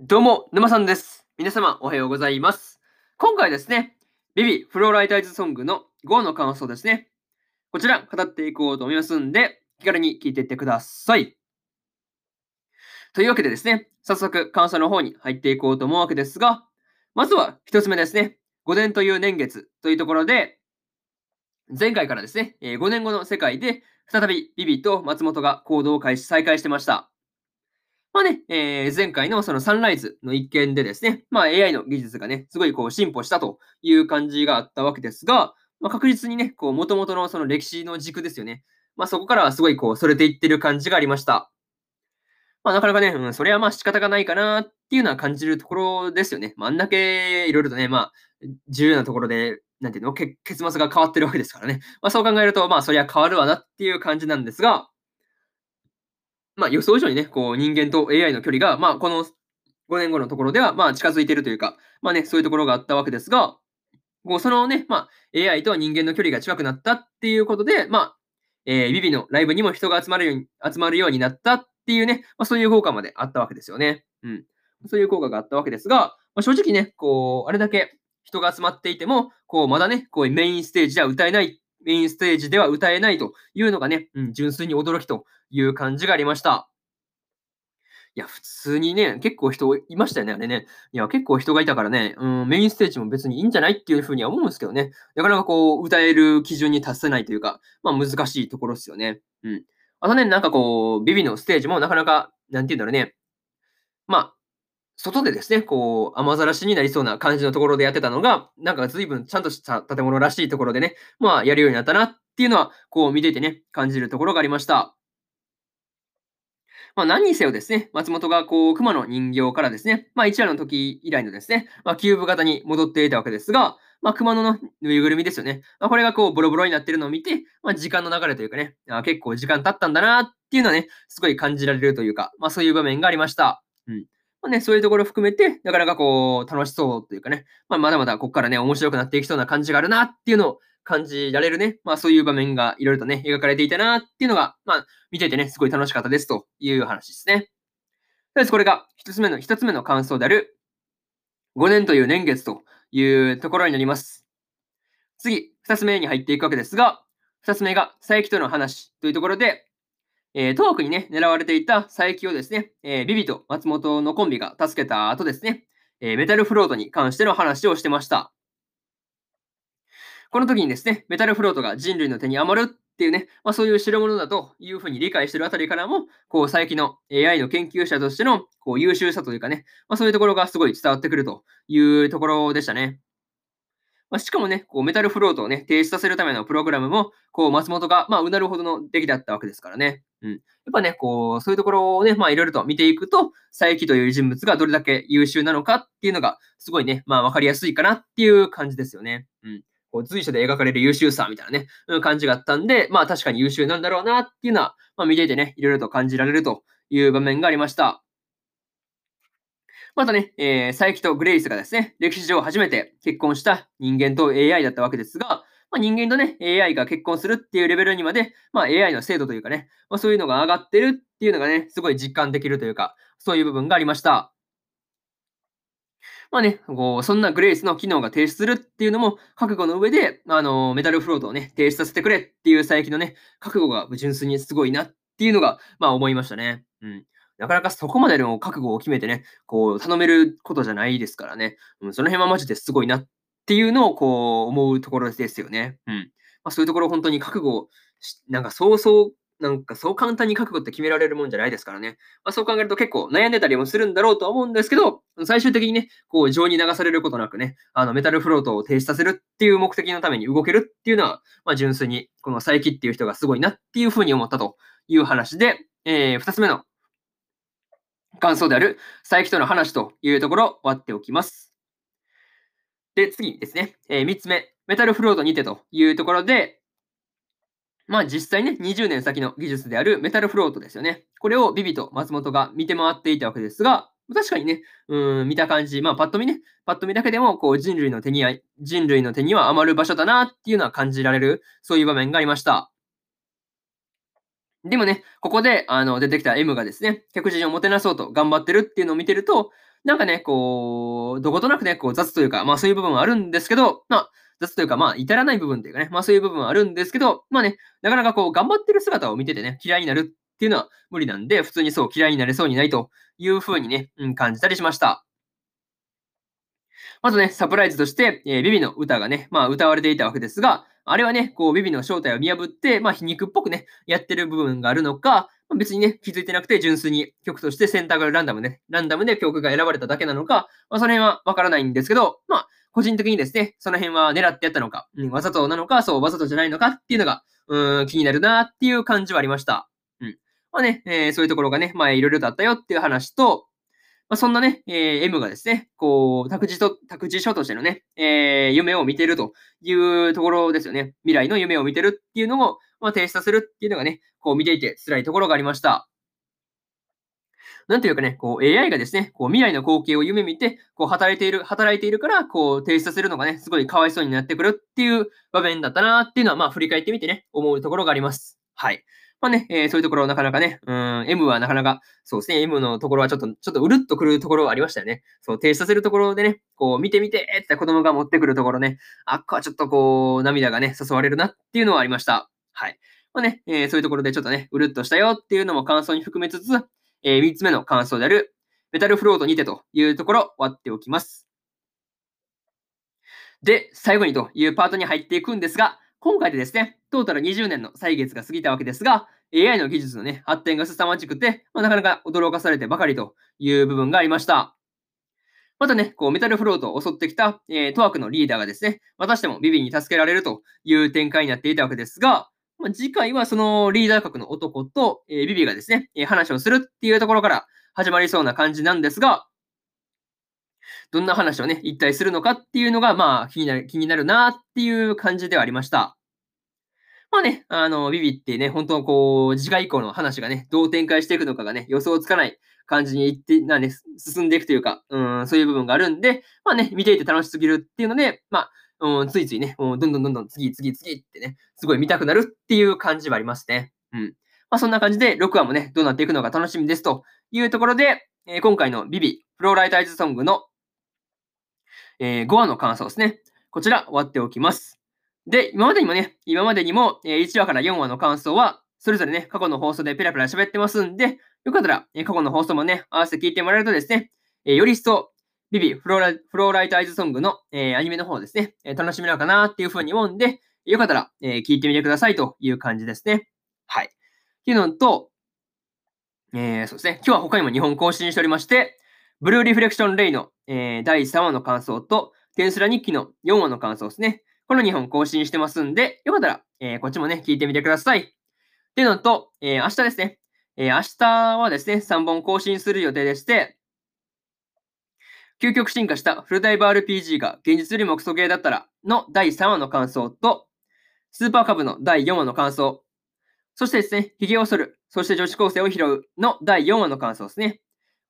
どうも、沼さんです。皆様、おはようございます。今回ですね、ビビフローライターズソングの5の感想ですね。こちら、語っていこうと思いますんで、気軽に聞いていってください。というわけでですね、早速、感想の方に入っていこうと思うわけですが、まずは一つ目ですね、5年という年月というところで、前回からですね、5年後の世界で、再びビビと松本が行動を開始再開してました。まあね、えー、前回のそのサンライズの一件でですね、まあ AI の技術がね、すごいこう進歩したという感じがあったわけですが、まあ、確実にね、こう元々のその歴史の軸ですよね。まあそこからはすごいこう、それていってる感じがありました。まあなかなかね、うん、それはまあ仕方がないかなっていうのは感じるところですよね。まあ、あんだけいろいろとね、まあ、重要なところで、なんていうの、結末が変わってるわけですからね。まあそう考えると、まあそりゃ変わるわなっていう感じなんですが、まあ、予想以上にね、こう、人間と AI の距離が、まあ、この5年後のところでは、まあ、近づいているというか、まあね、そういうところがあったわけですが、こう、そのね、まあ、AI と人間の距離が近くなったっていうことで、まあ、えー、ビビのライブにも人が集まるように、集まるようになったっていうね、まあ、そういう効果まであったわけですよね。うん。そういう効果があったわけですが、まあ、正直ね、こう、あれだけ人が集まっていても、こう、まだね、こう、メインステージでは歌えないメインステージでは歌えないというのがね、うん、純粋に驚きという感じがありました。いや、普通にね、結構人いましたよね、あれね。いや、結構人がいたからね、うん、メインステージも別にいいんじゃないっていうふうには思うんですけどね。なかなかこう、歌える基準に達せないというか、まあ難しいところですよね。うん。あとね、なんかこう、ビビのステージもなかなか、なんて言うんだろうね。まあ、外でですね、こう、雨ざらしになりそうな感じのところでやってたのが、なんか随分ちゃんとした建物らしいところでね、まあやるようになったなっていうのは、こう見ていてね、感じるところがありました。まあ何にせよですね、松本がこう、熊の人形からですね、まあ一話の時以来のですね、まあキューブ型に戻っていたわけですが、まあ熊野のぬいぐるみですよね。まあこれがこう、ボロボロになってるのを見て、まあ時間の流れというかね、あ結構時間経ったんだなっていうのはね、すごい感じられるというか、まあそういう場面がありました。うん。まあね、そういうところ含めて、なかなかこう、楽しそうというかね、まあ、まだまだここからね、面白くなっていきそうな感じがあるなっていうのを感じられるね、まあそういう場面がいろいろとね、描かれていたなっていうのが、まあ見ていてね、すごい楽しかったですという話ですね。とりあえずこれが一つ目の、一つ目の感想である、5年という年月というところになります。次、二つ目に入っていくわけですが、二つ目が佐伯との話というところで、えー、東北にね、狙われていた佐伯をですね、えー、ビビと松本のコンビが助けた後ですね、えー、メタルフロートに関しての話をしてました。この時にですね、メタルフロートが人類の手に余るっていうね、まあ、そういう代物だというふうに理解してるあたりからも、こう、佐伯の AI の研究者としてのこう優秀さというかね、まあ、そういうところがすごい伝わってくるというところでしたね。まあ、しかもね、こうメタルフロートをね、停止させるためのプログラムも、こう松本が、まあ、うなるほどの出来だったわけですからね。うん。やっぱね、こう、そういうところをね、まあ、いろいろと見ていくと、佐伯という人物がどれだけ優秀なのかっていうのが、すごいね、まあ、わかりやすいかなっていう感じですよね。うん。こう随所で描かれる優秀さみたいなね、うん、感じがあったんで、まあ、確かに優秀なんだろうなっていうのは、まあ、見ていてね、いろいろと感じられるという場面がありました。またね、えー、佐伯とグレイスがですね、歴史上初めて結婚した人間と AI だったわけですが、まあ、人間とね、AI が結婚するっていうレベルにまで、まあ、AI の精度というかね、まあ、そういうのが上がってるっていうのがね、すごい実感できるというか、そういう部分がありました。まあね、こうそんなグレイスの機能が停止するっていうのも覚悟の上で、あのメタルフロートをね、停止させてくれっていう佐伯のね、覚悟が純粋にすごいなっていうのが、まあ思いましたね。うん。なかなかそこまでの覚悟を決めてね、こう、頼めることじゃないですからね。うん、その辺はマジですごいなっていうのを、こう、思うところですよね。うん。まあ、そういうところ本当に覚悟なんかそうそう、なんかそう簡単に覚悟って決められるもんじゃないですからね。まあ、そう考えると結構悩んでたりもするんだろうとは思うんですけど、最終的にね、こう、情に流されることなくね、あの、メタルフロートを停止させるっていう目的のために動けるっていうのは、まあ、純粋に、この佐伯っていう人がすごいなっていうふうに思ったという話で、えー、二つ目の感想である佐伯との話というところ終わっておきます。で、次ですね、えー、3つ目、メタルフロートにてというところで、まあ実際ね、20年先の技術であるメタルフロートですよね。これをビビと松本が見て回っていたわけですが、確かにね、うん、見た感じ、まあパッと見ね、パッと見だけでもこう人類の手に、人類の手には余る場所だなっていうのは感じられる、そういう場面がありました。でもね、ここであの出てきた M がですね、客人をもてなそうと頑張ってるっていうのを見てると、なんかね、こう、どことなくね、こう雑というか、まあそういう部分はあるんですけど、まあ、雑というか、まあ、至らない部分というかね、まあそういう部分はあるんですけど、まあね、なかなかこう、頑張ってる姿を見ててね、嫌いになるっていうのは無理なんで、普通にそう嫌いになれそうにないというふうにね、うん、感じたりしました。まずね、サプライズとして、えー、ビビの歌がね、まあ歌われていたわけですが、あれはね、こう、ビビの正体を見破って、まあ皮肉っぽくね、やってる部分があるのか、まあ、別にね、気づいてなくて純粋に曲として選択がランダム、ね、ランダムで曲が選ばれただけなのか、まあその辺はわからないんですけど、まあ、個人的にですね、その辺は狙ってやったのか、うん、わざとなのか、そう、わざとじゃないのかっていうのが、うん、気になるなっていう感じはありました。うん。まあね、えー、そういうところがね、まあいろいろとあったよっていう話と、まあ、そんなね、えー、M がですね、こう、託児と、託児書としてのね、えー、夢を見てるというところですよね。未来の夢を見てるっていうのを、まあ、提出させるっていうのがね、こう見ていて辛いところがありました。なんていうかね、こう AI がですね、こう未来の光景を夢見て、こう働いている、働いているから、こう提出させるのがね、すごいかわいそうになってくるっていう場面だったなっていうのは、まあ振り返ってみてね、思うところがあります。はい。まあね、えー、そういうところなかなかね、うん、M はなかなか、そうですね、M のところはちょっと、ちょっとうるっとくるところはありましたよね。そう、停止させるところでね、こう、見てみてって子供が持ってくるところね、あっこはちょっとこう、涙がね、誘われるなっていうのはありました。はい。まあね、えー、そういうところでちょっとね、うるっとしたよっていうのも感想に含めつつ、えー、3つ目の感想である、メタルフロートにてというところ、割っておきます。で、最後にというパートに入っていくんですが、今回でですね、トータル20年の歳月が過ぎたわけですが、AI の技術のね、発展が凄まじくて、まあ、なかなか驚かされてばかりという部分がありました。またね、こうメタルフロートを襲ってきた、えー、トワークのリーダーがですね、またしてもビビに助けられるという展開になっていたわけですが、まあ、次回はそのリーダー格の男と、えー、ビビがですね、え話をするっていうところから始まりそうな感じなんですが、どんな話をね、一体するのかっていうのが、まあ、気になる、気になるなっていう感じではありました。まあね、あの、ビビってね、本当こう、次回以降の話がね、どう展開していくのかがね、予想つかない感じにいって、なね、進んでいくというか、うん、そういう部分があるんで、まあね、見ていて楽しすぎるっていうので、まあ、うん、ついついね、もうどんどんどんどん次、次、次ってね、すごい見たくなるっていう感じはありますね。うん。まあ、そんな感じで、6話もね、どうなっていくのか楽しみですというところで、えー、今回のビビ、フローライタイズソングのえー、5話の感想ですね。こちら終わっておきます。で、今までにもね、今までにも、え1話から4話の感想は、それぞれね、過去の放送でペラペラ喋ってますんで、よかったら、え過去の放送もね、合わせて聞いてもらえるとですね、えより一層、ビビフローラ、フローライトアイズソングの、えアニメの方ですね、え楽しめるかなっていうふうに思うんで、よかったら、え聞いてみてくださいという感じですね。はい。っていうのと、えー、そうですね、今日は他にも2本更新しておりまして、ブルーリフレクションレイの、えー、第3話の感想と、テンスラ日記の4話の感想ですね。この2本更新してますんで、よかったら、えー、こっちもね、聞いてみてください。っていうのと、えー、明日ですね。えー、明日はですね、3本更新する予定でして、究極進化したフルダイバー RPG が現実よりもクソゲーだったらの第3話の感想と、スーパーカブの第4話の感想、そしてですね、髭を剃る、そして女子高生を拾うの第4話の感想ですね。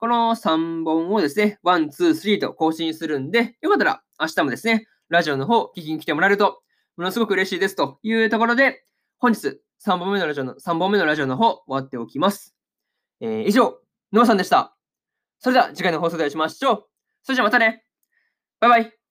この3本をですね、1、2、3と更新するんで、よかったら明日もですね、ラジオの方聞きに来てもらえると、ものすごく嬉しいですというところで、本日3本目のラジオの、3本目のラジオの方終わっておきます。えー、以上、ノーさんでした。それでは次回の放送でお会いしましょう。それじゃあまたね。バイバイ。